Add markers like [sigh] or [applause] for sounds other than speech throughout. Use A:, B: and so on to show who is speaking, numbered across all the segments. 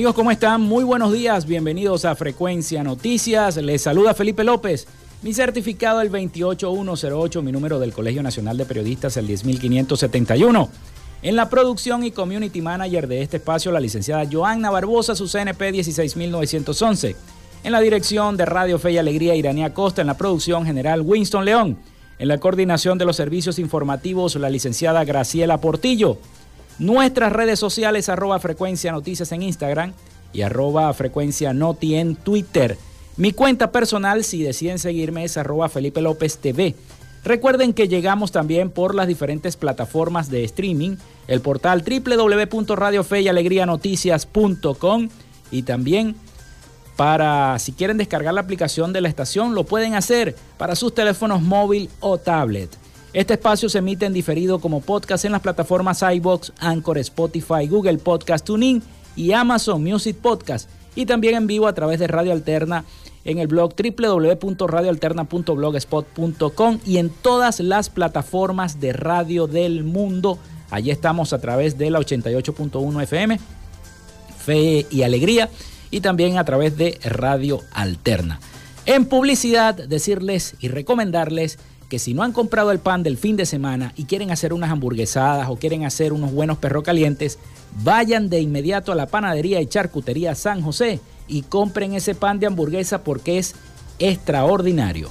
A: Amigos, ¿cómo están? Muy buenos días, bienvenidos a Frecuencia Noticias. Les saluda Felipe López. Mi certificado el 28108, mi número del Colegio Nacional de Periodistas el 10571. En la producción y community manager de este espacio, la licenciada Joanna Barbosa, su CNP 16911. En la dirección de Radio Fe y Alegría, Iranía Costa. En la producción general, Winston León. En la coordinación de los servicios informativos, la licenciada Graciela Portillo. Nuestras redes sociales, arroba frecuencia noticias en Instagram y arroba frecuencia noti en Twitter. Mi cuenta personal, si deciden seguirme, es arroba Felipe López TV. Recuerden que llegamos también por las diferentes plataformas de streaming, el portal www.radiofeyalegrianoticias.com y también para si quieren descargar la aplicación de la estación, lo pueden hacer para sus teléfonos móvil o tablet. Este espacio se emite en diferido como podcast en las plataformas iBox, Anchor, Spotify, Google Podcast, TuneIn y Amazon Music Podcast. Y también en vivo a través de Radio Alterna en el blog www.radioalterna.blogspot.com y en todas las plataformas de radio del mundo. Allí estamos a través de la 88.1 FM, Fe y Alegría, y también a través de Radio Alterna. En publicidad, decirles y recomendarles que si no han comprado el pan del fin de semana y quieren hacer unas hamburguesadas o quieren hacer unos buenos perros calientes, vayan de inmediato a la panadería y charcutería San José y compren ese pan de hamburguesa porque es extraordinario.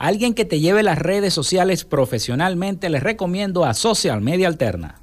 A: alguien que te lleve las redes sociales profesionalmente, les recomiendo a Social Media Alterna.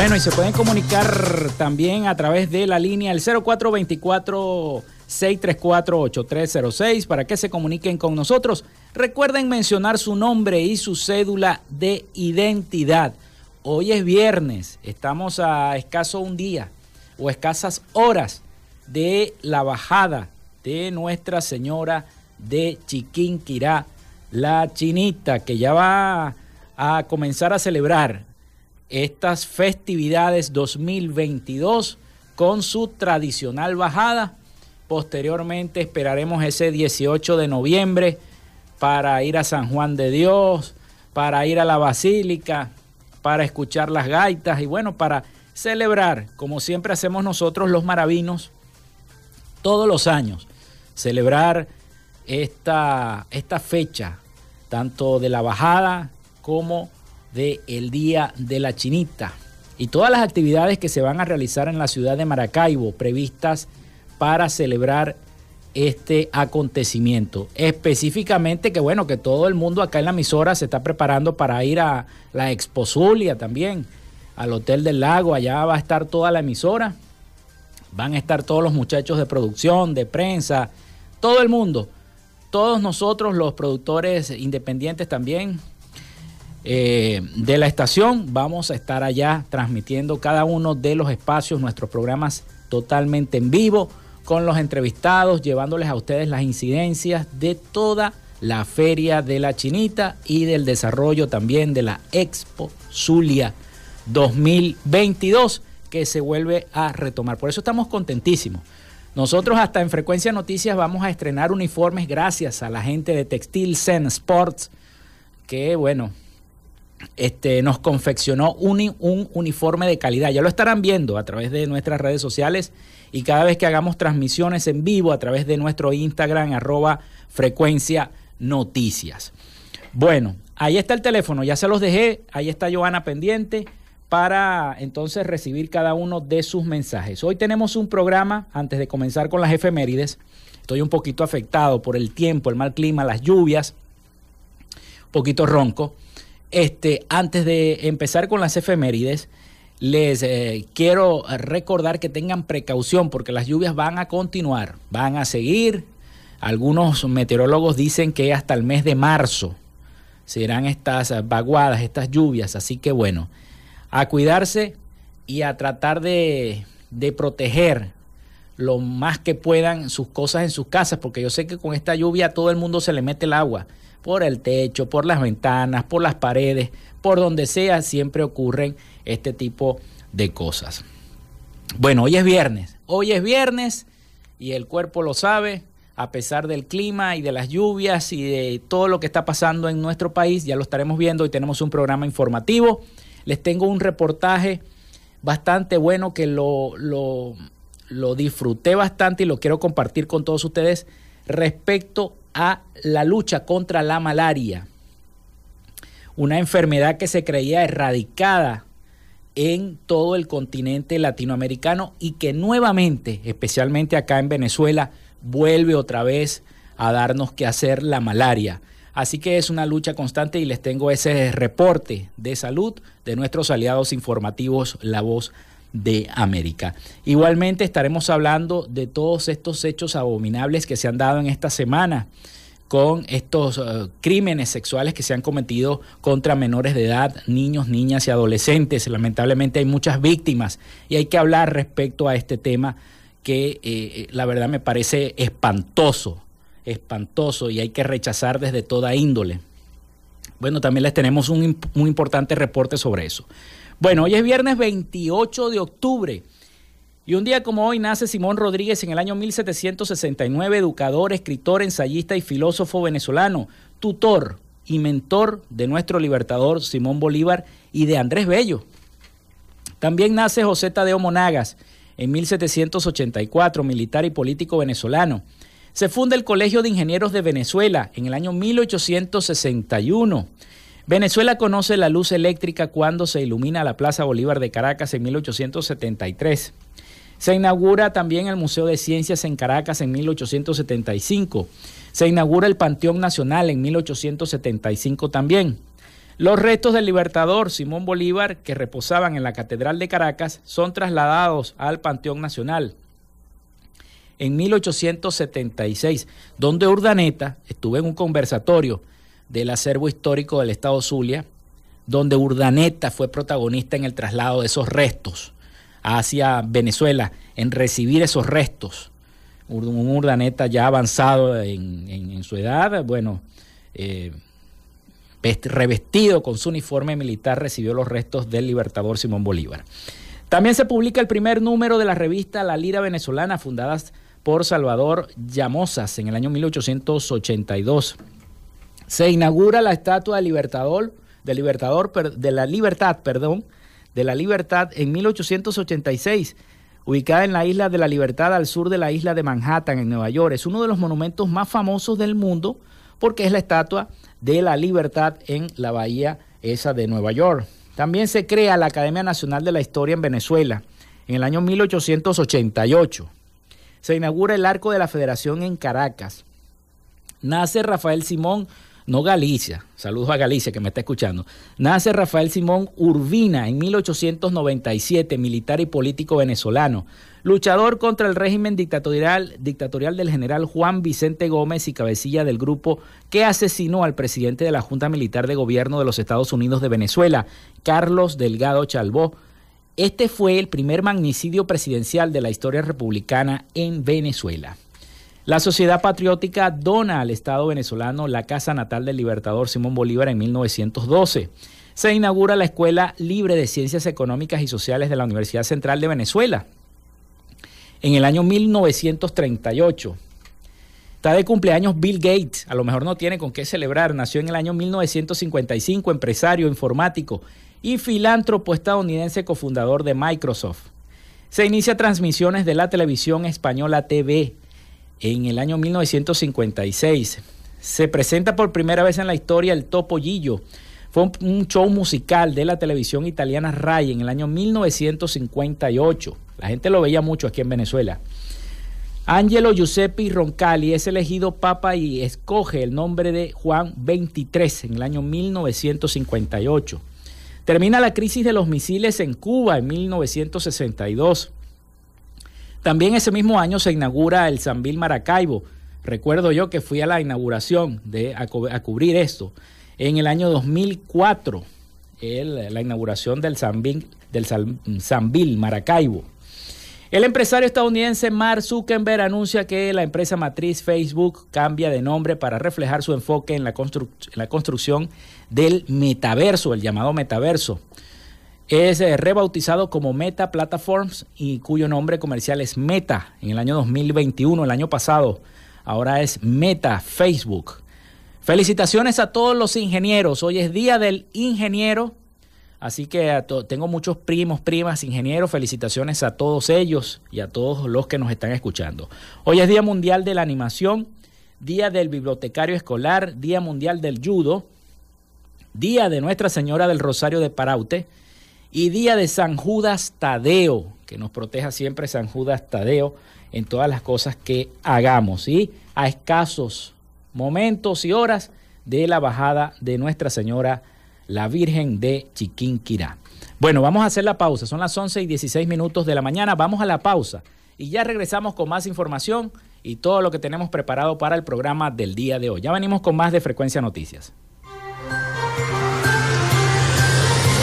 A: Bueno, y se pueden comunicar también a través de la línea el 0424 634-8306 para que se comuniquen con nosotros. Recuerden mencionar su nombre y su cédula de identidad. Hoy es viernes, estamos a escaso un día o escasas horas de la bajada de Nuestra Señora de Chiquinquirá, la chinita, que ya va a comenzar a celebrar estas festividades 2022 con su tradicional bajada. Posteriormente esperaremos ese 18 de noviembre para ir a San Juan de Dios, para ir a la Basílica, para escuchar las gaitas y bueno, para celebrar, como siempre hacemos nosotros los maravinos, todos los años, celebrar esta, esta fecha, tanto de la bajada como del el Día de la Chinita. Y todas las actividades que se van a realizar en la ciudad de Maracaibo previstas para celebrar este acontecimiento. Específicamente que bueno, que todo el mundo acá en la emisora se está preparando para ir a la Expo Zulia también, al Hotel del Lago, allá va a estar toda la emisora, van a estar todos los muchachos de producción, de prensa, todo el mundo, todos nosotros los productores independientes también, eh, de la estación. Vamos a estar allá transmitiendo cada uno de los espacios, nuestros programas totalmente en vivo, con los entrevistados, llevándoles a ustedes las incidencias de toda la Feria de la Chinita y del desarrollo también de la Expo Zulia 2022 que se vuelve a retomar. Por eso estamos contentísimos. Nosotros hasta en Frecuencia Noticias vamos a estrenar uniformes gracias a la gente de Textil Zen Sports, que bueno, este, nos confeccionó un, un, uniforme de calidad. Ya lo estarán viendo a través de nuestras redes sociales y cada vez que hagamos transmisiones en vivo a través de nuestro Instagram, arroba frecuencia noticias. Bueno, ahí está el teléfono, ya se los dejé, ahí está Joana pendiente para entonces recibir cada uno de sus mensajes. Hoy tenemos un programa, antes de comenzar con las efemérides, estoy un poquito afectado por el tiempo, el mal clima, las lluvias, un poquito ronco. Este, antes de empezar con las efemérides, les eh, quiero recordar que tengan precaución porque las lluvias van a continuar, van a seguir. Algunos meteorólogos dicen que hasta el mes de marzo serán estas vaguadas, estas lluvias. Así que bueno, a cuidarse y a tratar de, de proteger lo más que puedan sus cosas en sus casas, porque yo sé que con esta lluvia todo el mundo se le mete el agua por el techo, por las ventanas, por las paredes, por donde sea, siempre ocurren este tipo de cosas. Bueno, hoy es viernes, hoy es viernes y el cuerpo lo sabe, a pesar del clima y de las lluvias y de todo lo que está pasando en nuestro país, ya lo estaremos viendo, hoy tenemos un programa informativo, les tengo un reportaje bastante bueno que lo, lo, lo disfruté bastante y lo quiero compartir con todos ustedes respecto a la lucha contra la malaria, una enfermedad que se creía erradicada en todo el continente latinoamericano y que nuevamente, especialmente acá en Venezuela, vuelve otra vez a darnos que hacer la malaria. Así que es una lucha constante y les tengo ese reporte de salud de nuestros aliados informativos La Voz de América. Igualmente estaremos hablando de todos estos hechos abominables que se han dado en esta semana con estos eh, crímenes sexuales que se han cometido contra menores de edad, niños, niñas y adolescentes. Lamentablemente hay muchas víctimas y hay que hablar respecto a este tema que eh, la verdad me parece espantoso, espantoso y hay que rechazar desde toda índole. Bueno, también les tenemos un, un importante reporte sobre eso. Bueno, hoy es viernes 28 de octubre Y un día como hoy nace Simón Rodríguez en el año 1769, educador, escritor, ensayista y filósofo venezolano, tutor y mentor de nuestro libertador Simón Bolívar y de Andrés Bello. También nace José Tadeo Monagas en 1784, militar y político venezolano. Se funda el Colegio de Ingenieros de Venezuela en el año 1861. Venezuela conoce la luz eléctrica cuando se ilumina la Plaza Bolívar de Caracas en 1873. Se inaugura también el Museo de Ciencias en Caracas en 1875. Se inaugura el Panteón Nacional en 1875 también. Los restos del libertador Simón Bolívar, que reposaban en la Catedral de Caracas, son trasladados al Panteón Nacional. En 1876, donde Urdaneta estuvo en un conversatorio del acervo histórico del Estado Zulia, donde Urdaneta fue protagonista en el traslado de esos restos hacia Venezuela, en recibir esos restos. Un Urdaneta ya avanzado en, su edad, bueno, eh, revestido con su uniforme militar, recibió los restos del libertador Simón Bolívar. También se publica el primer número de la revista La Lira Venezolana, fundada por Salvador Llamosas en el año 1882. Se inaugura la estatua de Libertador, Libertador, de la Libertad, perdón, de la Libertad en 1886, ubicada en la isla de la Libertad al sur de la isla de Manhattan, en Nueva York. Es uno de los monumentos más famosos del mundo porque es la estatua de la libertad en la bahía esa de Nueva York. También se crea la Academia Nacional de la Historia en Venezuela en el año 1888. Se inaugura el Arco de la Federación en Caracas. Nace Rafael Simón, no Galicia, saludos a Galicia que me está escuchando. Nace Rafael Simón Urbina en 1897, militar y político venezolano luchador contra el régimen dictatorial, dictatorial del general Juan Vicente Gómez y cabecilla del grupo que asesinó al presidente de la Junta Militar de Gobierno de los Estados Unidos de Venezuela, Carlos Delgado Chalbó. Este fue el primer magnicidio presidencial de la historia republicana en Venezuela. La Sociedad Patriótica dona al Estado venezolano la casa natal del libertador Simón Bolívar en 1912. Se inaugura la Escuela Libre de Ciencias Económicas y Sociales de la Universidad Central de Venezuela en el año 1938. Está de cumpleaños Bill Gates, a lo mejor no tiene con qué celebrar, nació en el año 1955, empresario informático y filántropo estadounidense cofundador de Microsoft. Se inicia transmisiones de la televisión española TV en el año 1956. Se presenta por primera vez en la historia el Topollillo. Fue un show musical de la televisión italiana Rai en el año 1958. La gente lo veía mucho aquí en Venezuela. Angelo Giuseppe Roncalli es elegido papa y escoge el nombre de Juan XXIII en el año 1958. Termina la crisis de los misiles en Cuba en 1962. También ese mismo año se inaugura el Sambil Maracaibo. Recuerdo yo que fui a la inauguración de, a, cubrir esto en el año 2004, la inauguración del Sambil, del Sambil Maracaibo. El empresario estadounidense Mark Zuckerberg anuncia que la empresa matriz Facebook cambia de nombre para reflejar su enfoque en la, construcción del metaverso, el llamado metaverso. Es eh, rebautizado como Meta Platforms y cuyo nombre comercial es Meta en el año 2021, el año pasado. Ahora es Meta Facebook. Felicitaciones a todos los ingenieros. Hoy es Día del Ingeniero Así que tengo muchos primos, primas, ingenieros. Felicitaciones a todos ellos y a todos los que nos están escuchando. Hoy es Día Mundial de la Animación, Día del Bibliotecario Escolar, Día Mundial del Judo, Día de Nuestra Señora del Rosario de Paraute y Día de San Judas Tadeo, que nos proteja siempre San Judas Tadeo en todas las cosas que hagamos, ¿sí? A escasos momentos y horas de la bajada de Nuestra Señora la Virgen de Chiquinquirá. Bueno, vamos a hacer la pausa. Son las 11 y 16 minutos de la mañana. Vamos a la pausa y ya regresamos con más información y todo lo que tenemos preparado para el programa del día de hoy. Ya venimos con más de Frecuencia Noticias.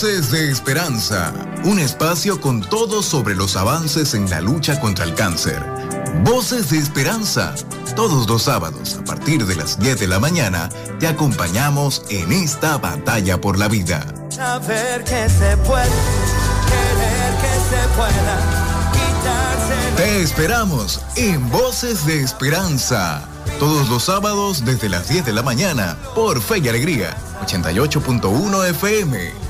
B: Voces de Esperanza, un espacio con todo sobre los avances en la lucha contra el cáncer. Voces de Esperanza, todos los sábados a partir de las 10 de la mañana te acompañamos en esta batalla por la vida. que se puede, que se pueda, Te esperamos en Voces de Esperanza, todos los sábados desde las 10 de la mañana por Fe y Alegría, 88.1 FM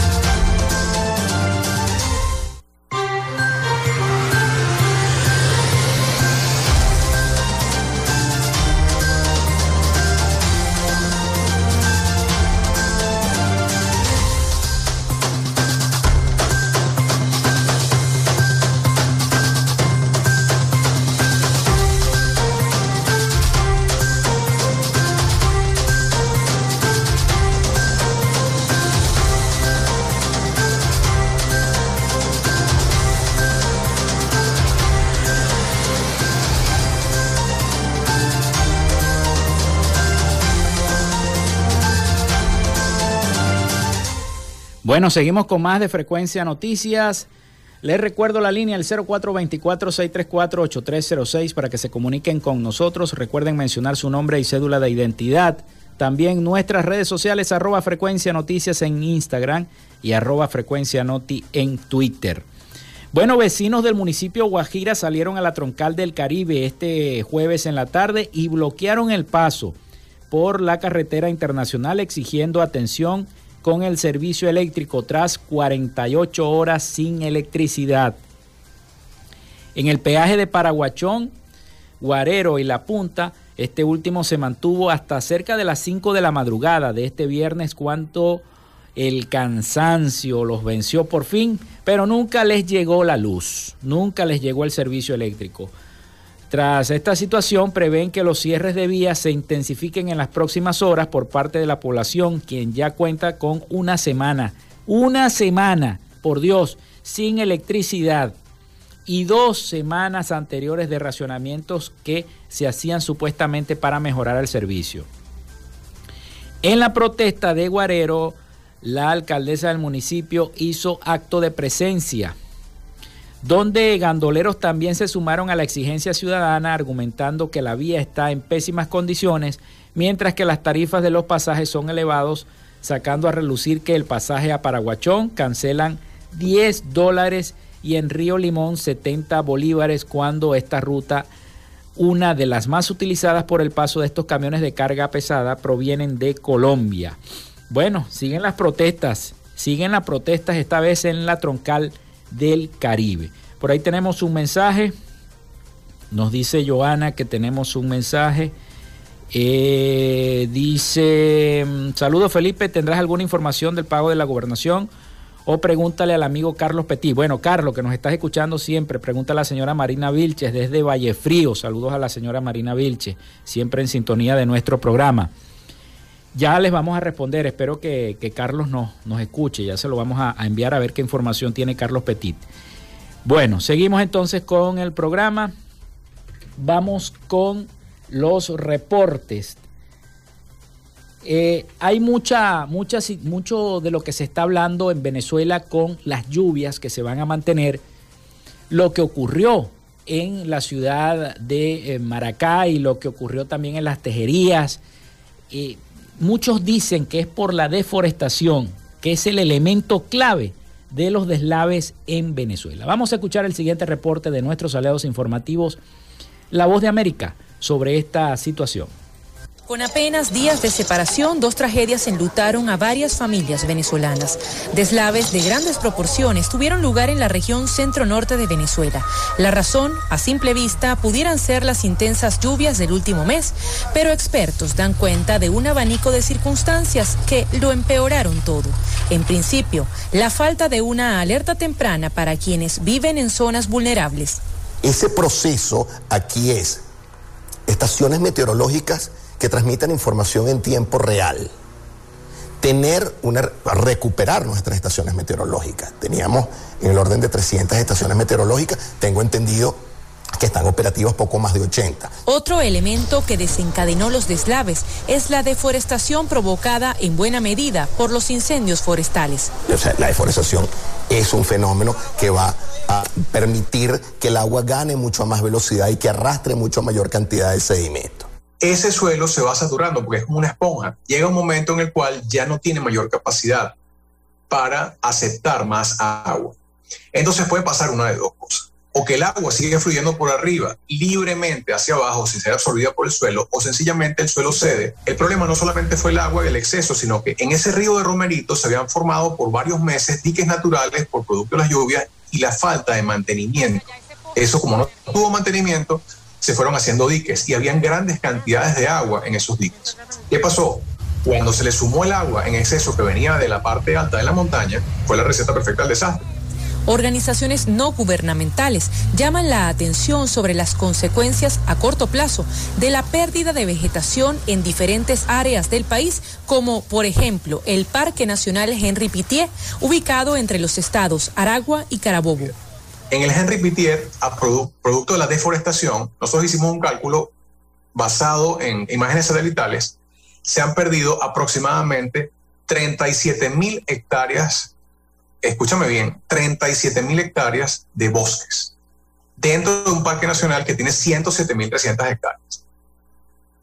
A: Bueno, seguimos con más de Frecuencia Noticias. Les recuerdo la línea el 0424-634-8306 para que se comuniquen con nosotros. Recuerden mencionar su nombre y cédula de identidad. También nuestras redes sociales arroba frecuencia noticias en Instagram y arroba frecuencia noti en Twitter. Bueno, vecinos del municipio Guajira salieron a la troncal del Caribe este jueves en la tarde y bloquearon el paso por la carretera internacional exigiendo atención con el servicio eléctrico tras 48 horas sin electricidad. En el peaje de Paraguachón, Guarero y La Punta, este último se mantuvo hasta cerca de las 5 de la madrugada de este viernes cuando el cansancio los venció por fin, pero nunca les llegó la luz, nunca les llegó el servicio eléctrico. Tras esta situación, prevén que los cierres de vías se intensifiquen en las próximas horas por parte de la población, quien ya cuenta con una semana, una semana, por Dios, sin electricidad. Y dos semanas anteriores de racionamientos que se hacían supuestamente para mejorar el servicio. En la protesta de Guarero, la alcaldesa del municipio hizo acto de presencia donde gandoleros también se sumaron a la exigencia ciudadana argumentando que la vía está en pésimas condiciones, mientras que las tarifas de los pasajes son elevados, sacando a relucir que el pasaje a Paraguachón cancelan 10 dólares y en Río Limón 70 bolívares cuando esta ruta, una de las más utilizadas por el paso de estos camiones de carga pesada, provienen de Colombia. Bueno, siguen las protestas, siguen las protestas esta vez en la troncal del Caribe. Por ahí tenemos un mensaje. Nos dice Joana que tenemos un mensaje. Eh, dice, mm, saludos Felipe, ¿tendrás alguna información del pago de la gobernación? o pregúntale al amigo Carlos Petit. Bueno, Carlos, que nos estás escuchando siempre, pregunta a la señora Marina Vilches desde Vallefrío. Saludos a la señora Marina Vilches, siempre en sintonía de nuestro programa. Ya les vamos a responder, espero que, Carlos nos, nos, escuche, ya se lo vamos a, a enviar a ver qué información tiene Carlos Petit. Bueno, seguimos entonces con el programa. Vamos con los reportes eh, hay mucha, mucha, mucho de lo que se está hablando en Venezuela con las lluvias que se van a mantener. Lo que ocurrió en la ciudad de eh, Maracay, lo que ocurrió también en las tejerías. Eh, muchos dicen que es por la deforestación, que es el elemento clave de los deslaves en Venezuela. Vamos a escuchar el siguiente reporte de nuestros aliados informativos, La Voz de América, sobre esta situación.
C: Con apenas días de separación, dos tragedias enlutaron a varias familias venezolanas. Deslaves de grandes proporciones tuvieron lugar en la región centro-norte de Venezuela. La razón, a simple vista, pudieran ser las intensas lluvias del último mes, pero expertos dan cuenta de un abanico de circunstancias que lo empeoraron todo. En principio, la falta de una alerta temprana para quienes viven en zonas vulnerables.
D: Ese proceso aquí es estaciones meteorológicas que transmitan información en tiempo real. Tener una, recuperar nuestras estaciones meteorológicas. Teníamos en el orden de 300 estaciones meteorológicas, tengo entendido que están operativas poco más de 80.
C: Otro elemento que desencadenó los deslaves es la deforestación provocada en buena medida por los incendios forestales.
D: O sea, la deforestación es un fenómeno que va a permitir que el agua gane mucho más velocidad y que arrastre mucho mayor cantidad de sedimento
E: ese suelo se va saturando porque es como una esponja. Llega un momento en el cual ya no tiene mayor capacidad para aceptar más agua. Entonces puede pasar una de dos cosas. O que el agua sigue fluyendo por arriba libremente hacia abajo sin ser absorbida por el suelo, o sencillamente el suelo cede. El problema no solamente fue el agua y el exceso, sino que en ese río de Romerito se habían formado por varios meses diques naturales por producto de las lluvias y la falta de mantenimiento. Eso como no tuvo mantenimiento, se fueron haciendo diques y habían grandes cantidades de agua en esos diques. ¿Qué pasó? Cuando se le sumó el agua en exceso que venía de la parte alta de la montaña, fue la receta perfecta del desastre.
C: Organizaciones no gubernamentales llaman la atención sobre las consecuencias a corto plazo de la pérdida de vegetación en diferentes áreas del país, como por ejemplo el Parque Nacional Henry Pitié, ubicado entre los estados Aragua y Carabobo.
E: En el Henry Pitier, a producto de la deforestación, nosotros hicimos un cálculo basado en imágenes satelitales. Se han perdido aproximadamente 37 mil hectáreas, escúchame bien, 37 mil hectáreas de bosques dentro de un parque nacional que tiene 107 mil 300 hectáreas.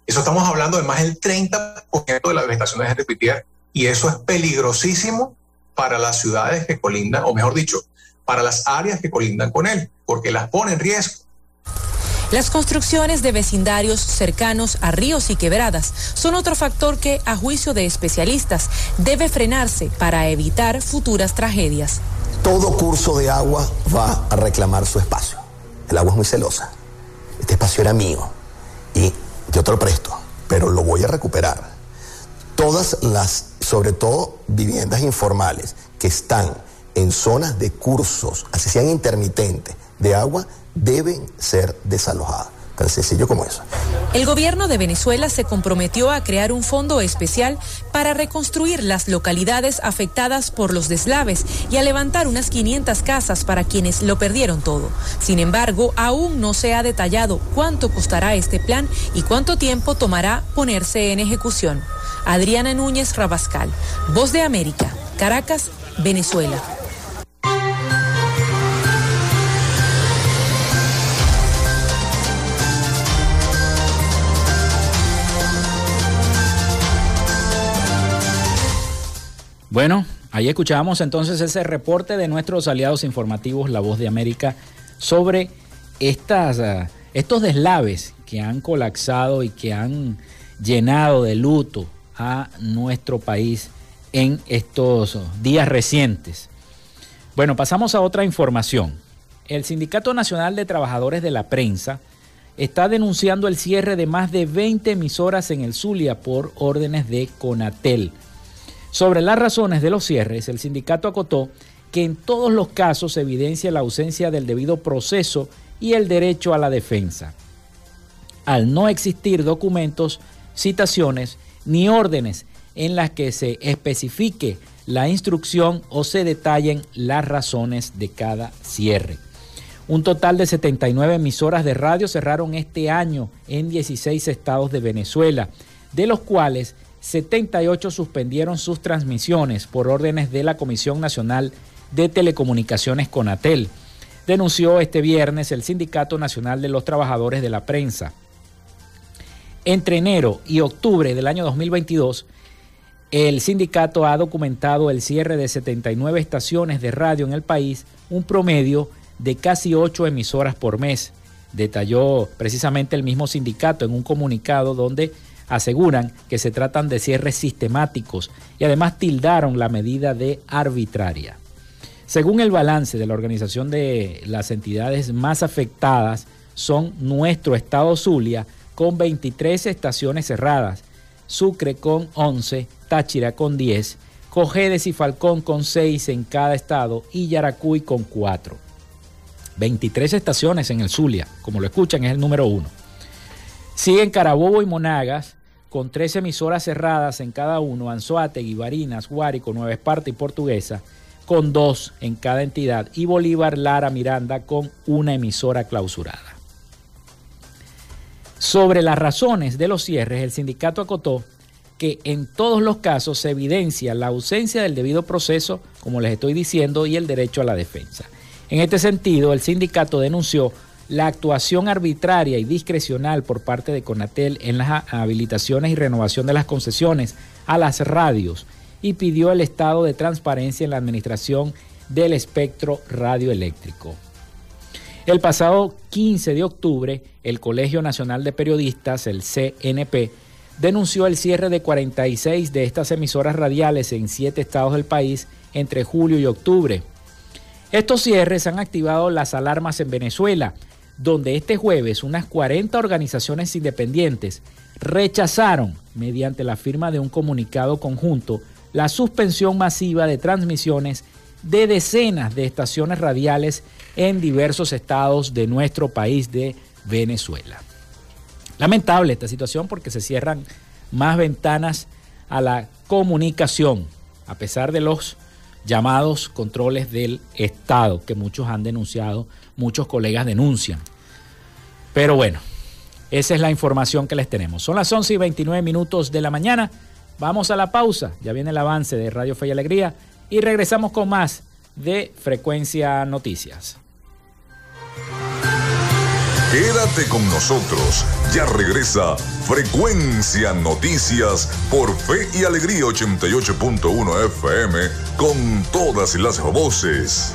E: Eso estamos hablando de más del 30% de la vegetación de Henry Pitier y eso es peligrosísimo para las ciudades que colindan, o mejor dicho, para las áreas que colindan con él, porque las pone en riesgo.
C: Las construcciones de vecindarios cercanos a ríos y quebradas son otro factor que, a juicio de especialistas, debe frenarse para evitar futuras tragedias.
D: Todo curso de agua va a reclamar su espacio. El agua es muy celosa. Este espacio era mío y yo te lo presto, pero lo voy a recuperar. Todas las, sobre todo viviendas informales que están en zonas de cursos, así sean intermitentes, de agua, deben ser desalojadas. Tan sencillo como eso.
C: El gobierno de Venezuela se comprometió a crear un fondo especial para reconstruir las localidades afectadas por los deslaves y a levantar unas 500 casas para quienes lo perdieron todo. Sin embargo, aún no se ha detallado cuánto costará este plan y cuánto tiempo tomará ponerse en ejecución. Adriana Núñez Rabascal, Voz de América, Caracas, Venezuela.
A: Bueno, ahí escuchábamos entonces ese reporte de nuestros aliados informativos, La Voz de América, sobre estas, ah, estos deslaves que han colapsado y que han llenado de luto a nuestro país en estos días recientes. Bueno, pasamos a otra información. El Sindicato Nacional de Trabajadores de la Prensa está denunciando el cierre de más de 20 emisoras en el Zulia por órdenes de Conatel. Sobre las razones de los cierres, el sindicato acotó que en todos los casos se evidencia la ausencia del debido proceso y el derecho a la defensa, al no existir documentos, citaciones ni órdenes en las que se especifique la instrucción o se detallen las razones de cada cierre. Un total de 79 emisoras de radio cerraron este año en 16 estados de Venezuela, de los cuales 78 suspendieron sus transmisiones por órdenes de la Comisión Nacional de Telecomunicaciones Conatel, denunció este viernes el Sindicato Nacional de los Trabajadores de la Prensa. Entre enero y octubre del año 2022, el sindicato ha documentado el cierre de 79 estaciones de radio en el país, un promedio de casi 8 emisoras por mes, detalló precisamente el mismo sindicato en un comunicado donde aseguran que se tratan de cierres sistemáticos y además tildaron la medida de arbitraria. Según el balance de la organización de las entidades más afectadas, son nuestro estado Zulia con 23 estaciones cerradas, Sucre con 11, Táchira con 10, Cojedes y Falcón con 6 en cada estado y Yaracuy con 4. 23 estaciones en el Zulia, como lo escuchan, es el número 1. Siguen Carabobo y Monagas con tres emisoras cerradas en cada uno, Anzoátegui, Barinas, Guárico, Nueva Esparta y Portuguesa, con dos en cada entidad y Bolívar Lara Miranda con una emisora clausurada. Sobre las razones de los cierres, el sindicato acotó que en todos los casos se evidencia la ausencia del debido proceso, como les estoy diciendo, y el derecho a la defensa. En este sentido, el sindicato denunció la actuación arbitraria y discrecional por parte de Conatel en las habilitaciones y renovación de las concesiones a las radios y pidió el estado de transparencia en la administración del espectro radioeléctrico. El pasado 15 de octubre, el Colegio Nacional de Periodistas, el CNP, denunció el cierre de 46 de estas emisoras radiales en siete estados del país entre julio y octubre. Estos cierres han activado las alarmas en Venezuela, donde este jueves unas 40 organizaciones independientes rechazaron, mediante la firma de un comunicado conjunto, la suspensión masiva de transmisiones de decenas de estaciones radiales en diversos estados de nuestro país de Venezuela. Lamentable esta situación porque se cierran más ventanas a la comunicación, a pesar de los llamados controles del Estado que muchos han denunciado, muchos colegas denuncian. Pero bueno, esa es la información que les tenemos. Son las 11 y 29 minutos de la mañana. Vamos a la pausa, ya viene el avance de Radio Fe y Alegría y regresamos con más de Frecuencia Noticias.
B: Quédate con nosotros, ya regresa Frecuencia Noticias por Fe y Alegría 88.1 FM con todas las voces.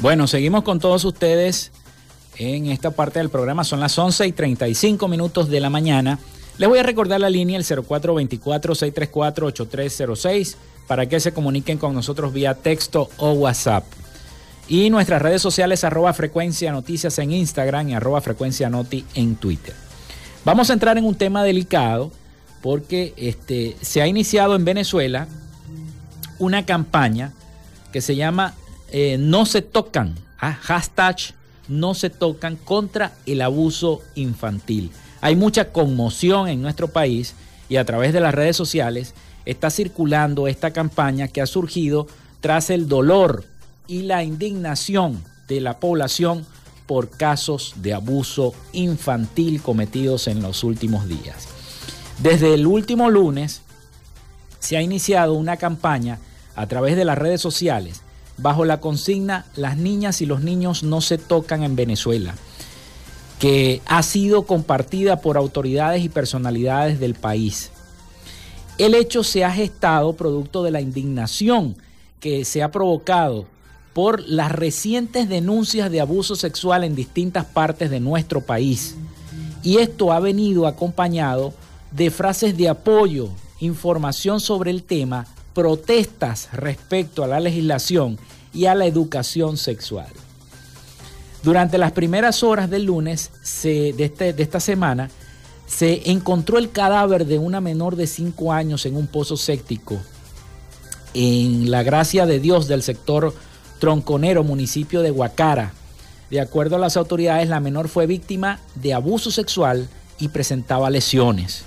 A: Bueno, seguimos con todos ustedes en esta parte del programa. Son las 11 y 35 minutos de la mañana. Les voy a recordar la línea el 0424-634-8306 para que se comuniquen con nosotros vía texto o WhatsApp. Y nuestras redes sociales arroba frecuencia noticias en Instagram y arroba frecuencia noti en Twitter. Vamos a entrar en un tema delicado porque este, se ha iniciado en Venezuela una campaña que se llama eh, no se tocan, ah, hashtag no se tocan contra el abuso infantil. Hay mucha conmoción en nuestro país y a través de las redes sociales está circulando esta campaña que ha surgido tras el dolor y la indignación de la población por casos de abuso infantil cometidos en los últimos días. Desde el último lunes se ha iniciado una campaña a través de las redes sociales bajo la consigna Las niñas y los niños no se tocan en Venezuela, que ha sido compartida por autoridades y personalidades del país. El hecho se ha gestado producto de la indignación que se ha provocado por las recientes denuncias de abuso sexual en distintas partes de nuestro país. Y esto ha venido acompañado de frases de apoyo, información sobre el tema protestas respecto a la legislación y a la educación sexual. Durante las primeras horas del lunes de, este, de esta semana, se encontró el cadáver de una menor de 5 años en un pozo séptico en la gracia de Dios del sector tronconero, municipio de Huacara. De acuerdo a las autoridades, la menor fue víctima de abuso sexual y presentaba lesiones.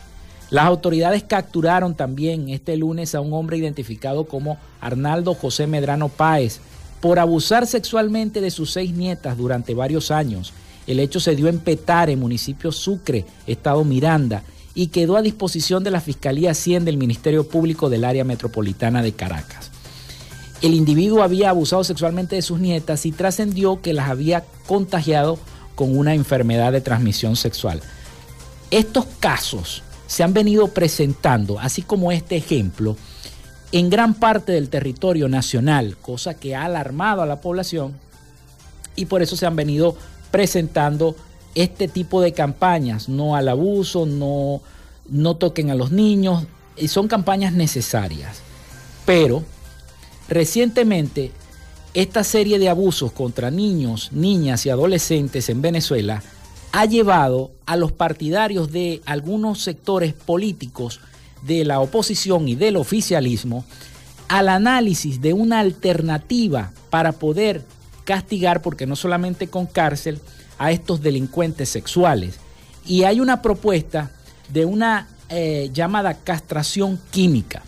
A: Las autoridades capturaron también este lunes a un hombre identificado como Arnaldo José Medrano Páez por abusar sexualmente de sus seis nietas durante varios años. El hecho se dio en Petare, municipio Sucre, estado Miranda, y quedó a disposición de la Fiscalía 100 del Ministerio Público del área metropolitana de Caracas. El individuo había abusado sexualmente de sus nietas y trascendió que las había contagiado con una enfermedad de transmisión sexual. Estos casos se han venido presentando, así como este ejemplo, en gran parte del territorio nacional, cosa que ha alarmado a la población y por eso se han venido presentando este tipo de campañas, no al abuso, no, no toquen a los niños, y son campañas necesarias. Pero recientemente esta serie de abusos contra niños, niñas y adolescentes en Venezuela ha llevado a los partidarios de algunos sectores políticos de la oposición y del oficialismo al análisis de una alternativa para poder castigar, porque no solamente con cárcel, a estos delincuentes sexuales. Y hay una propuesta de una eh, llamada castración química.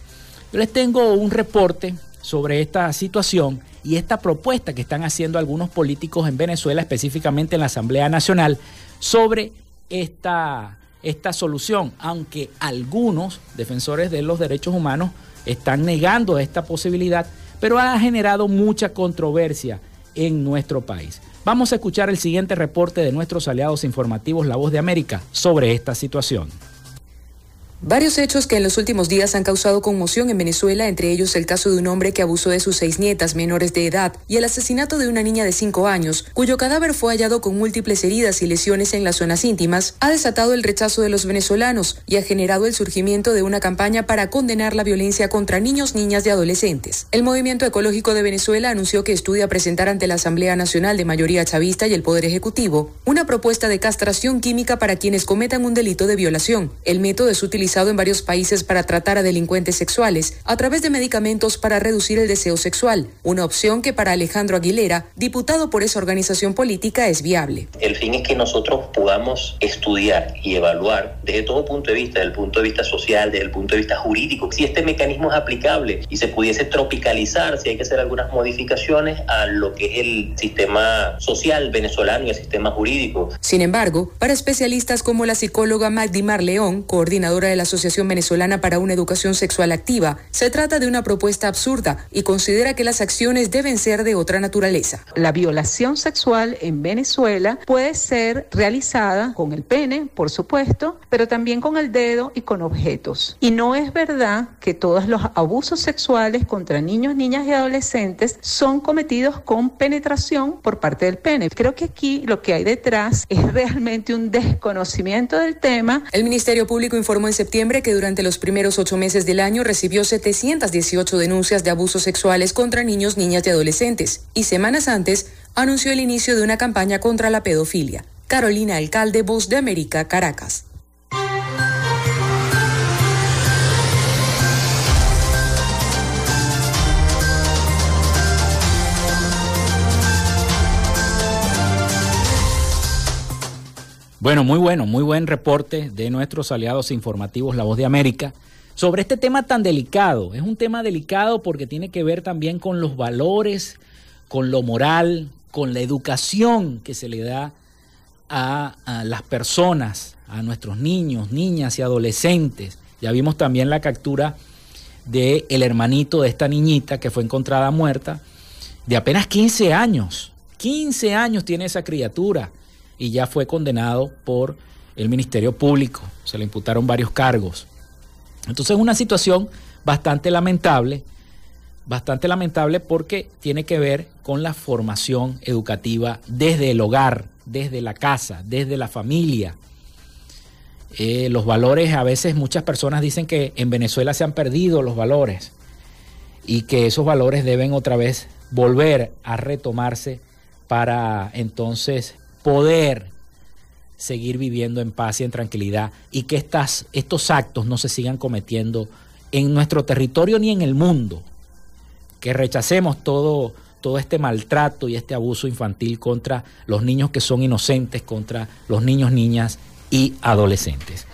A: Yo les tengo un reporte sobre esta situación y esta propuesta que están haciendo algunos políticos en Venezuela, específicamente en la Asamblea Nacional, sobre esta, esta solución, aunque algunos defensores de los derechos humanos están negando esta posibilidad, pero ha generado mucha controversia en nuestro país. Vamos a escuchar el siguiente reporte de nuestros aliados informativos La Voz de América sobre esta situación.
F: Varios hechos que en los últimos días han causado conmoción en Venezuela, entre ellos el caso de un hombre que abusó de sus seis nietas menores de edad y el asesinato de una niña de cinco años, cuyo cadáver fue hallado con múltiples heridas y lesiones en las zonas íntimas, ha desatado el rechazo de los venezolanos y ha generado el surgimiento de una campaña para condenar la violencia contra niños, niñas y adolescentes. El Movimiento Ecológico de Venezuela anunció que estudia presentar ante la Asamblea Nacional de Mayoría Chavista y el Poder Ejecutivo una propuesta de castración química para quienes cometan un delito de violación. El método es utilizado en varios países para tratar a delincuentes sexuales a través de medicamentos para reducir el deseo sexual, una opción que para Alejandro Aguilera, diputado por esa organización política, es viable.
G: El fin es que nosotros podamos estudiar y evaluar desde todo punto de vista, desde el punto de vista social, desde el punto de vista jurídico, si este mecanismo es aplicable y se pudiese tropicalizar, si hay que hacer algunas modificaciones a lo que es el sistema social venezolano y el sistema jurídico.
F: Sin embargo, para especialistas como la psicóloga Magdimar León, coordinadora de la Asociación Venezolana para una Educación Sexual Activa, se trata de una propuesta absurda y considera que las acciones deben ser de otra naturaleza.
H: La violación sexual en Venezuela puede ser realizada con el pene, por supuesto, pero también con el dedo y con objetos. Y no es verdad que todos los abusos sexuales contra niños, niñas y adolescentes son cometidos con penetración por parte del pene. Creo que aquí lo que hay detrás es [laughs] realmente un desconocimiento del tema.
F: El Ministerio Público informó en septiembre que durante los primeros ocho meses del año recibió 718 denuncias de abusos sexuales contra niños, niñas y adolescentes, y semanas antes anunció el inicio de una campaña contra la pedofilia. Carolina Alcalde, Voz de América, Caracas.
A: Bueno, muy bueno, muy buen reporte de nuestros aliados informativos La Voz de América sobre este tema tan delicado. Es un tema delicado porque tiene que ver también con los valores, con lo moral, con la educación que se le da a, las personas, a nuestros niños, niñas y adolescentes. Ya vimos también la captura de el hermanito de esta niñita que fue encontrada muerta, de apenas 15 años. 15 años tiene esa criatura y ya fue condenado por el Ministerio Público. Se le imputaron varios cargos. Entonces es una situación bastante lamentable, bastante lamentable porque tiene que ver con la formación educativa desde el hogar, desde la casa, desde la familia. Eh, los valores, a veces muchas personas dicen que en Venezuela se han perdido los valores y que esos valores deben otra vez volver a retomarse para entonces poder seguir viviendo en paz y en tranquilidad y que estas, estos actos no se sigan cometiendo en nuestro territorio ni en el mundo. Que rechacemos todo, todo este maltrato y este abuso infantil contra los niños que son inocentes, contra los niños, niñas y adolescentes.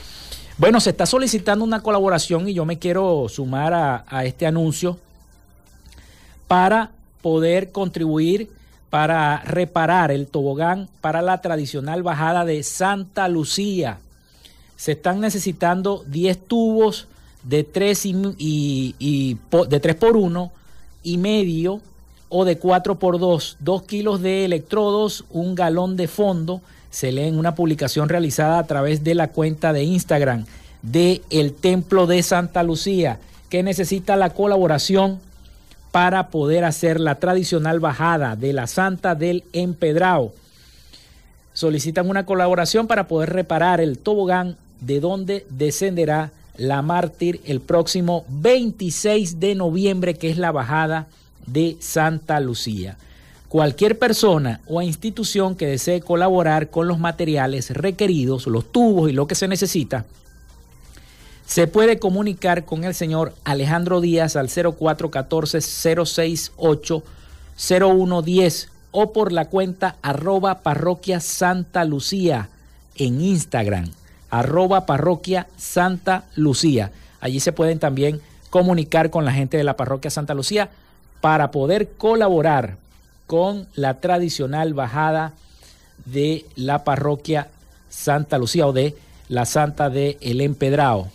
A: Bueno, se está solicitando una colaboración y yo me quiero sumar a, a este anuncio para poder contribuir para reparar el tobogán para la tradicional bajada de Santa Lucía. Se están necesitando 10 tubos de 3, y, de 3 por 1 y medio o de 4 por 2, 2 kilos de electrodos, un galón de fondo. Se lee en una publicación realizada a través de la cuenta de Instagram de el Templo de Santa Lucía, que necesita la colaboración para poder hacer la tradicional bajada de la Santa del Empedrao. Solicitan una colaboración para poder reparar el tobogán de donde descenderá la mártir el próximo 26 de noviembre, que es la bajada de Santa Lucía. Cualquier persona o institución que desee colaborar con los materiales requeridos, los tubos y lo que se necesita, se puede comunicar con el señor Alejandro Díaz al 0414-068-0110 o por la cuenta arroba parroquia Santa Lucía en Instagram. arroba parroquia Santa Lucía. Allí se pueden también comunicar con la gente de la parroquia Santa Lucía para poder colaborar con la tradicional bajada de la parroquia Santa Lucía o de la Santa de El Empedrado,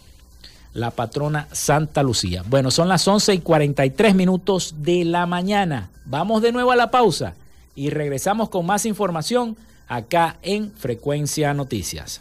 A: la patrona Santa Lucía. Bueno, son las 11 y 43 minutos de la mañana. Vamos de nuevo a la pausa y regresamos con más información acá en Frecuencia Noticias.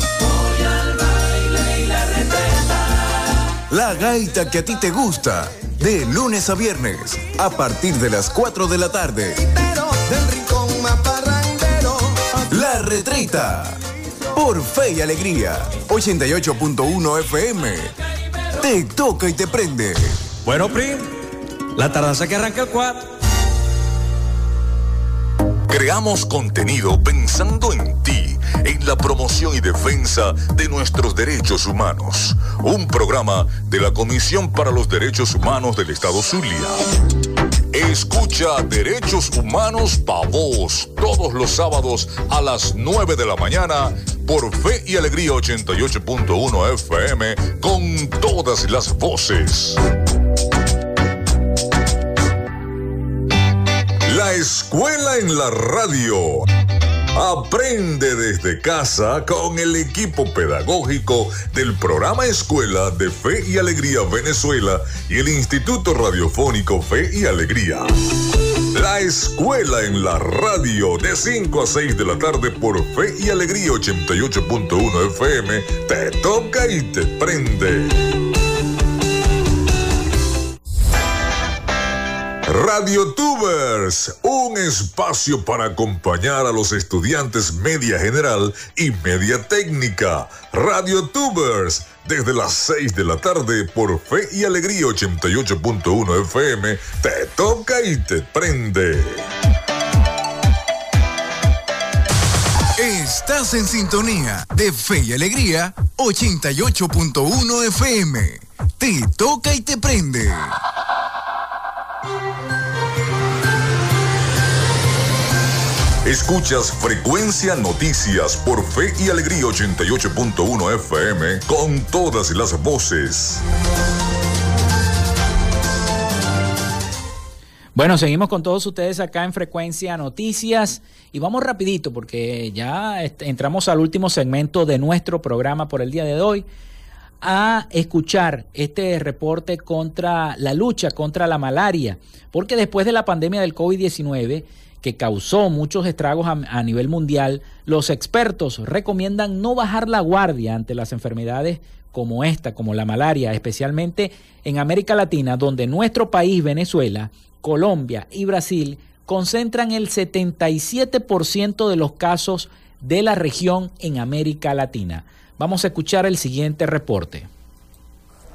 I: La gaita que a ti te gusta. De lunes a viernes, a partir de las 4 de la tarde. La retreta. Por Fe y Alegría. 88.1 FM. Te toca y te prende.
J: Bueno, Prim, la tardanza que arranca el 4.
B: Creamos contenido pensando en ti, en la promoción y defensa de nuestros derechos humanos. Un programa de la Comisión para los Derechos Humanos del Estado Zulia. Escucha Derechos Humanos Pa' Voz todos los sábados a las 9 de la mañana por Fe y Alegría 88.1 FM con todas las voces. La escuela en la radio. Aprende desde casa con el equipo pedagógico del programa Escuela de Fe y Alegría Venezuela y el Instituto Radiofónico Fe y Alegría. La escuela en la radio de 5 a 6 de la tarde por Fe y Alegría 88.1 FM te toca y te prende. Radio Tubers, un espacio para acompañar a los estudiantes media general y media técnica. Radio Tubers, desde las 6 de la tarde por Fe y Alegría 88.1 FM, te toca y te prende.
I: Estás en sintonía de Fe y Alegría 88.1 FM. Te toca y te prende.
B: Escuchas Frecuencia Noticias por Fe y Alegría 88.1 FM con todas las voces.
A: Bueno, seguimos con todos ustedes acá en Frecuencia Noticias y vamos rapidito porque ya entramos al último segmento de nuestro programa por el día de hoy a escuchar este reporte contra la lucha contra la malaria, porque después de la pandemia del COVID-19 que causó muchos estragos a, nivel mundial, los expertos recomiendan no bajar la guardia ante las enfermedades como esta, como la malaria, especialmente en América Latina, donde nuestro país, Venezuela, Colombia y Brasil concentran el 77% de los casos de la región en América Latina. Vamos a escuchar el siguiente reporte.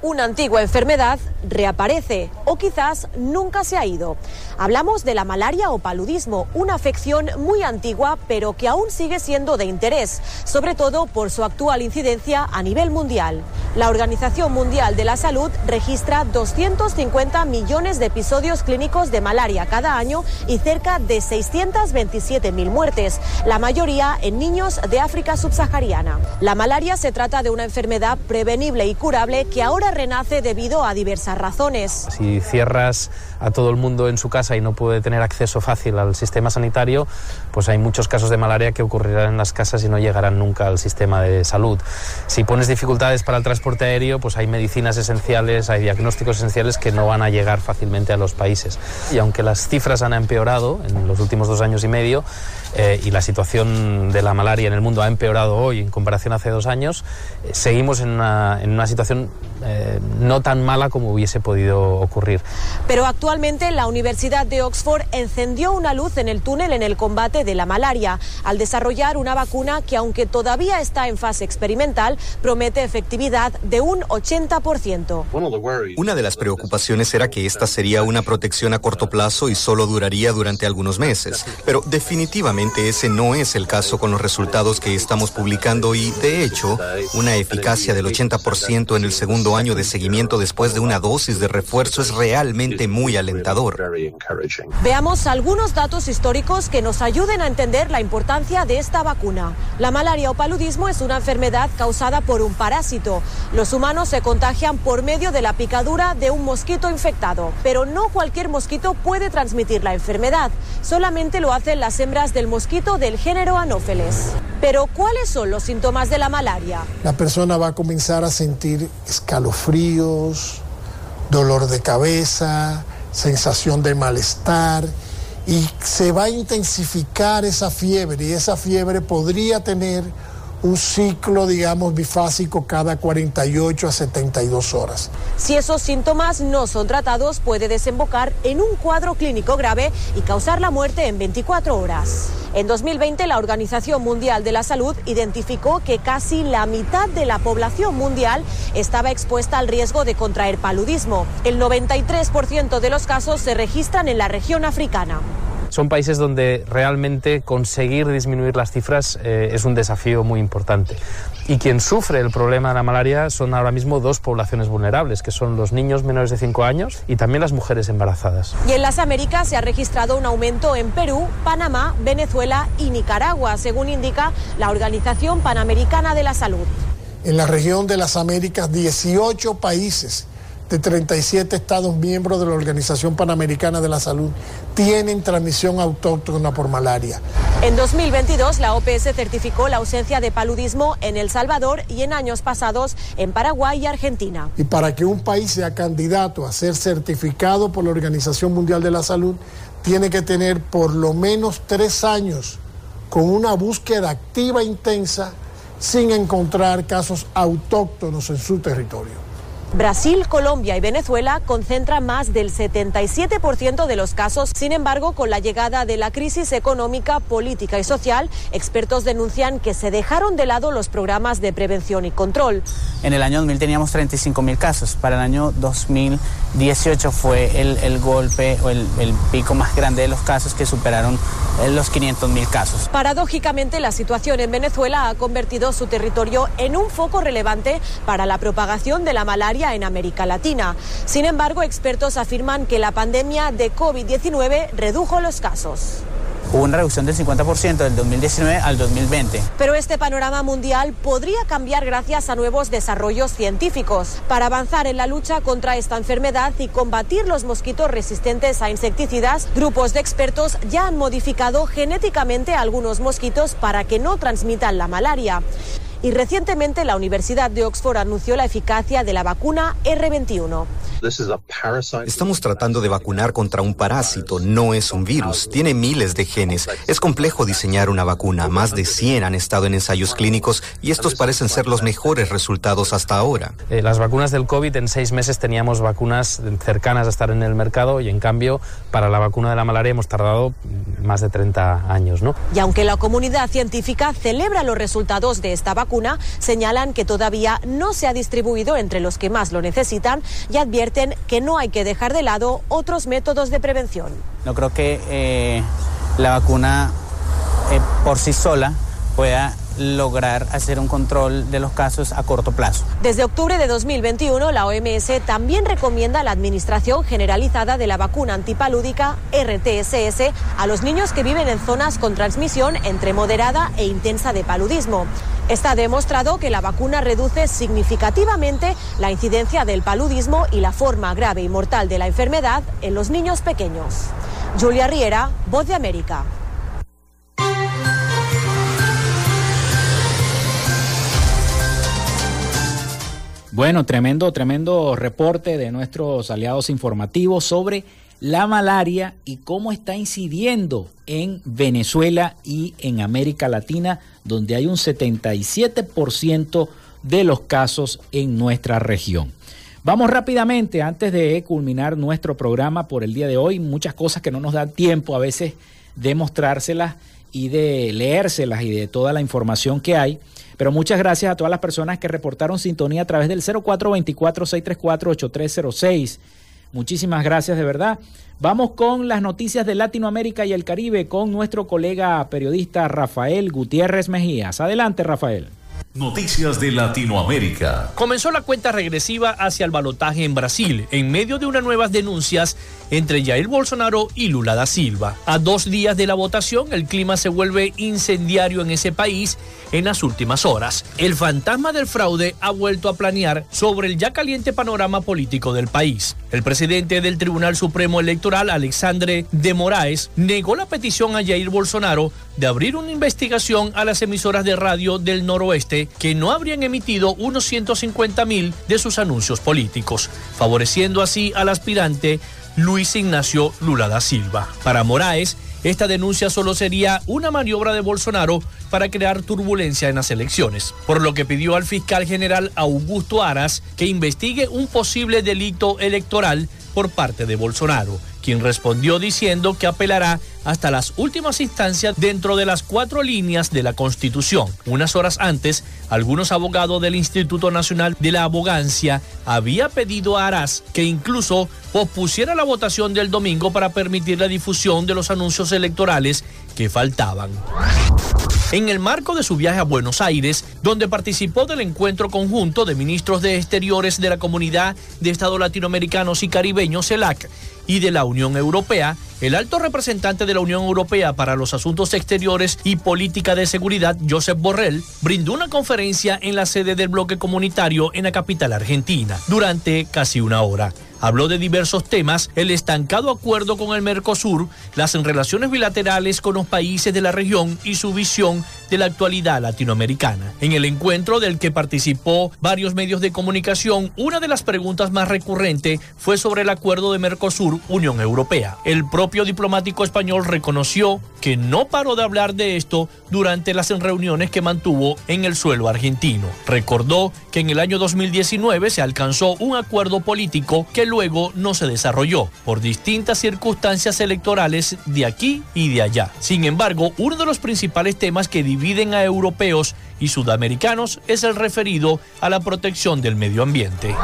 K: Una antigua enfermedad reaparece o quizás nunca se ha ido. Hablamos de la malaria o paludismo, una afección muy antigua pero que aún sigue siendo de interés, sobre todo por su actual incidencia a nivel mundial. La Organización Mundial de la Salud registra 250 millones de episodios clínicos de malaria cada año y cerca de 627.000 muertes, la mayoría en niños de África subsahariana. La malaria se trata de una enfermedad prevenible y curable que ahora renace debido a diversas razones.
L: Si cierras a todo el mundo en su casa y no puede tener acceso fácil al sistema sanitario, pues hay muchos casos de malaria que ocurrirán en las casas y no llegarán nunca al sistema de salud. Si pones dificultades para el transporte aéreo, pues hay medicinas esenciales, hay diagnósticos esenciales que no van a llegar fácilmente a los países. Y aunque las cifras han empeorado en los últimos dos años y medio, eh, y la situación de la malaria en el mundo ha empeorado hoy en comparación a hace dos años, eh, seguimos en una, en una situación eh, no tan mala como hubiese podido ocurrir.
K: Pero actualmente la Universidad de Oxford encendió una luz en el túnel en el combate de la malaria al desarrollar una vacuna que aunque todavía está en fase experimental, promete efectividad de un 80%.
M: Una de las preocupaciones era que esta sería una protección a corto plazo y solo duraría durante algunos meses, pero definitivamente ese no es el caso con los resultados que estamos publicando y, de hecho, una eficacia del 80% en el segundo año de seguimiento después de una dosis de refuerzo es realmente muy alentador.
K: Veamos algunos datos históricos que nos ayuden a entender la importancia de esta vacuna. La malaria o paludismo es una enfermedad causada por un parásito. Los humanos se contagian por medio de la picadura de un mosquito infectado, pero no cualquier mosquito puede transmitir la enfermedad. Solamente lo hacen las hembras del mosquito del género Anopheles. Pero ¿cuáles son los síntomas de la malaria?
N: La persona va a comenzar a sentir escalofríos, dolor de cabeza, sensación de malestar y se va a intensificar esa fiebre y esa fiebre podría tener un ciclo, digamos, bifásico cada 48 a 72 horas.
K: Si esos síntomas no son tratados, puede desembocar en un cuadro clínico grave y causar la muerte en 24 horas. En 2020, la Organización Mundial de la Salud identificó que casi la mitad de la población mundial estaba expuesta al riesgo de contraer paludismo. El 93% de los casos se registran en la región africana
L: son países donde realmente conseguir disminuir las cifras eh, es un desafío muy importante. Y quien sufre el problema de la malaria son ahora mismo dos poblaciones vulnerables, que son los niños menores de 5 años y también las mujeres embarazadas.
K: Y en las Américas se ha registrado un aumento en Perú, Panamá, Venezuela y Nicaragua, según indica la Organización Panamericana de la Salud.
N: En la región de las Américas, 18 países de 37 estados miembros de la Organización Panamericana de la Salud tienen transmisión autóctona por malaria.
K: En 2022, la OPS certificó la ausencia de paludismo en El Salvador y en años pasados en Paraguay y Argentina.
N: Y para que un país sea candidato a ser certificado por la Organización Mundial de la Salud, tiene que tener por lo menos tres años con una búsqueda activa e intensa sin encontrar casos autóctonos en su territorio.
K: Brasil, Colombia y Venezuela concentran más del 77% de los casos. Sin embargo, con la llegada de la crisis económica, política y social, expertos denuncian que se dejaron de lado los programas de prevención y control.
O: En el año 2000 teníamos 35 mil casos. Para el año 2018 fue el, golpe o el, el, pico más grande de los casos que superaron eh, los 500 mil casos.
K: Paradójicamente, la situación en Venezuela ha convertido su territorio en un foco relevante para la propagación de la malaria en América Latina. Sin embargo, expertos afirman que la pandemia de COVID-19 redujo los casos.
O: Hubo una reducción del 50% del 2019 al 2020.
K: Pero este panorama mundial podría cambiar gracias a nuevos desarrollos científicos. Para avanzar en la lucha contra esta enfermedad y combatir los mosquitos resistentes a insecticidas, grupos de expertos ya han modificado genéticamente algunos mosquitos para que no transmitan la malaria y recientemente la Universidad de Oxford anunció la eficacia de la vacuna R21.
M: Estamos tratando de vacunar contra un parásito, no es un virus, tiene miles de genes. Es complejo diseñar una vacuna, más de 100 han estado en ensayos clínicos y estos parecen ser los mejores resultados hasta ahora.
L: Eh, las vacunas del COVID en seis meses teníamos vacunas cercanas a estar en el mercado y en cambio para la vacuna de la malaria hemos tardado más de 30 años. ¿no?
K: Y aunque la comunidad científica celebra los resultados de esta vacuna, señalan que todavía no se ha distribuido entre los que más lo necesitan y advierten que no hay que dejar de lado otros métodos de prevención.
O: No creo que eh, la vacuna eh, por sí sola pueda lograr hacer un control de los casos a corto plazo.
K: Desde octubre de 2021, la OMS también recomienda la administración generalizada de la vacuna antipalúdica RTSS a los niños que viven en zonas con transmisión entre moderada e intensa de paludismo. Está demostrado que la vacuna reduce significativamente la incidencia del paludismo y la forma grave y mortal de la enfermedad en los niños pequeños. Julia Riera, Voz de América.
A: Bueno, tremendo, tremendo reporte de nuestros aliados informativos sobre la malaria y cómo está incidiendo en Venezuela y en América Latina, donde hay un 77% de los casos en nuestra región. Vamos rápidamente, antes de culminar nuestro programa por el día de hoy, muchas cosas que no nos dan tiempo a veces de mostrárselas y de leérselas y de toda la información que hay. Pero muchas gracias a todas las personas que reportaron sintonía a través del 0424-634-8306. Muchísimas gracias de verdad. Vamos con las noticias de Latinoamérica y el Caribe con nuestro colega periodista Rafael Gutiérrez Mejías. Adelante, Rafael.
P: Noticias de Latinoamérica.
Q: Comenzó la cuenta regresiva hacia el balotaje en Brasil, en medio de unas nuevas denuncias entre Jair Bolsonaro y Lula da Silva. A dos días de la votación, el clima se vuelve incendiario en ese país en las últimas horas. El fantasma del fraude ha vuelto a planear sobre el ya caliente panorama político del país. El presidente del Tribunal Supremo Electoral, Alexandre de Moraes, negó la petición a Jair Bolsonaro de abrir una investigación a las emisoras de radio del noroeste que no habrían emitido unos 150 mil de sus anuncios políticos, favoreciendo así al aspirante Luis Ignacio Lula da Silva. Para Moraes, esta denuncia solo sería una maniobra de Bolsonaro para crear turbulencia en las elecciones, por lo que pidió al fiscal general Augusto Aras que investigue un posible delito electoral por parte de Bolsonaro quien respondió diciendo que apelará hasta las últimas instancias dentro de las cuatro líneas de la Constitución. Unas horas antes, algunos abogados del Instituto Nacional de la Abogancia había pedido a Arás que incluso pospusiera la votación del domingo para permitir la difusión de los anuncios electorales que faltaban. En el marco de su viaje a Buenos Aires, donde participó del encuentro conjunto de ministros de Exteriores de la Comunidad de Estados Latinoamericanos y Caribeños, CELAC, y de la Unión Europea, el alto representante de la Unión Europea para los Asuntos Exteriores y Política de Seguridad, Josep Borrell, brindó una conferencia en la sede del bloque comunitario en la capital argentina durante casi una hora. Habló de diversos temas, el estancado acuerdo con el Mercosur, las relaciones bilaterales con los países de la región y su visión de la actualidad latinoamericana. En el encuentro del que participó varios medios de comunicación, una de las preguntas más recurrentes fue sobre el acuerdo de Mercosur-Unión Europea. El diplomático español reconoció que no paró de hablar de esto durante las reuniones que mantuvo en el suelo argentino. Recordó que en el año 2019 se alcanzó un acuerdo político que luego no se desarrolló por distintas circunstancias electorales de aquí y de allá. Sin embargo, uno de los principales temas que dividen a europeos y sudamericanos es el referido a la protección del medio ambiente.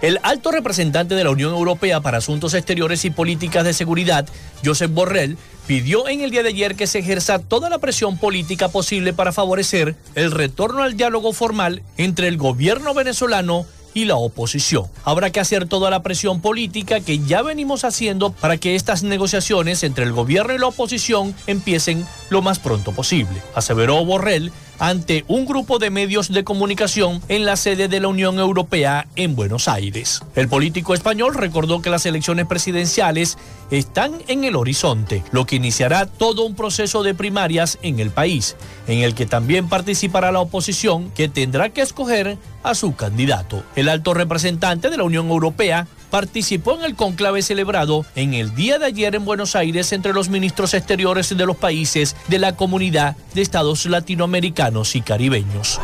Q: El alto representante de la Unión Europea para Asuntos Exteriores y Políticas de Seguridad, Josep Borrell, pidió en el día de ayer que se ejerza toda la presión política posible para favorecer el retorno al diálogo formal entre el gobierno venezolano y la oposición. Habrá que hacer toda la presión política que ya venimos haciendo para que estas negociaciones entre el gobierno y la oposición empiecen lo más pronto posible, aseveró Borrell ante un grupo de medios de comunicación en la sede de la Unión Europea en Buenos Aires. El político español recordó que las elecciones presidenciales están en el horizonte, lo que iniciará todo un proceso de primarias en el país, en el que también participará la oposición que tendrá que escoger a su candidato. El alto representante de la Unión Europea participó en el conclave celebrado en el día de ayer en Buenos Aires entre los ministros exteriores de los países de la comunidad de estados latinoamericanos y caribeños.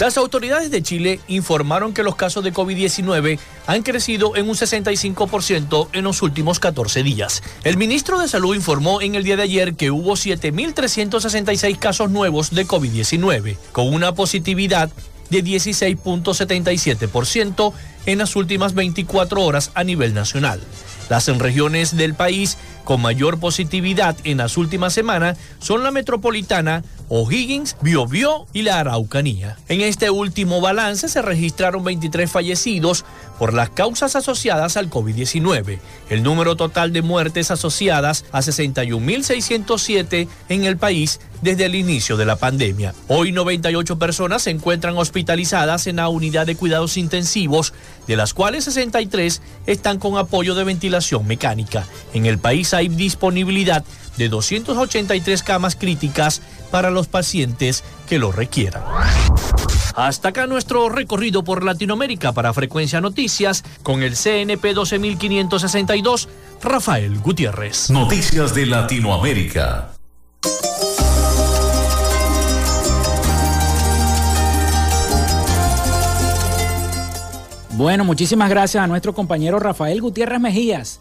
Q: Las autoridades de Chile informaron que los casos de COVID-19 han crecido en un 65% en los últimos 14 días. El ministro de Salud informó en el día de ayer que hubo 7.366 casos nuevos de COVID-19, con una positividad de 16.77% en las últimas 24 horas a nivel nacional. Las regiones del país con mayor positividad en las últimas semanas son la metropolitana, O'Higgins, Biobío y la Araucanía. En este último balance se registraron 23 fallecidos por las causas asociadas al COVID-19. El número total de muertes asociadas a 61.607 en el país desde el inicio de la pandemia. Hoy 98 personas se encuentran hospitalizadas en la unidad de cuidados intensivos, de las cuales 63 están con apoyo de ventilación mecánica. En el país hay disponibilidad de 283 camas críticas para los pacientes que lo requieran. Hasta acá nuestro recorrido por Latinoamérica para Frecuencia Noticias con el CNP 12562, Rafael Gutiérrez.
P: Noticias de Latinoamérica.
A: Bueno, muchísimas gracias a nuestro compañero Rafael Gutiérrez Mejías.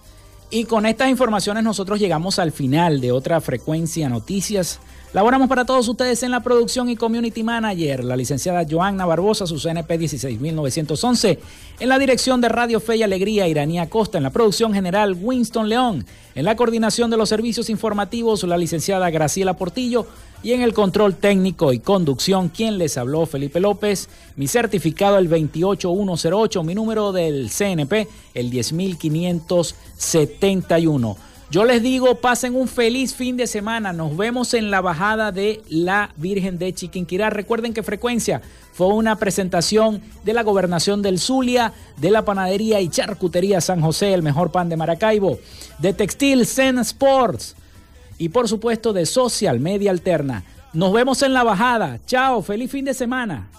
A: Y con estas informaciones nosotros llegamos al final de otra frecuencia noticias. Laboramos para todos ustedes en la producción y community manager, la licenciada Joanna Barbosa, su CNP 16911. En la dirección de Radio Fe y Alegría, Iranía Costa. En la producción general, Winston León. En la coordinación de los servicios informativos, la licenciada Graciela Portillo. Y en el control técnico y conducción, quien les habló, Felipe López. Mi certificado el 28108, mi número del CNP el 10571. Yo les digo, pasen un feliz fin de semana. Nos vemos en la bajada de la Virgen de Chiquinquirá. Recuerden que Frecuencia fue una presentación de la gobernación del Zulia, de la panadería y charcutería San José, el mejor pan de Maracaibo, de Textil Zen Sports y por supuesto de Social Media Alterna. Nos vemos en la bajada. Chao, feliz fin de semana.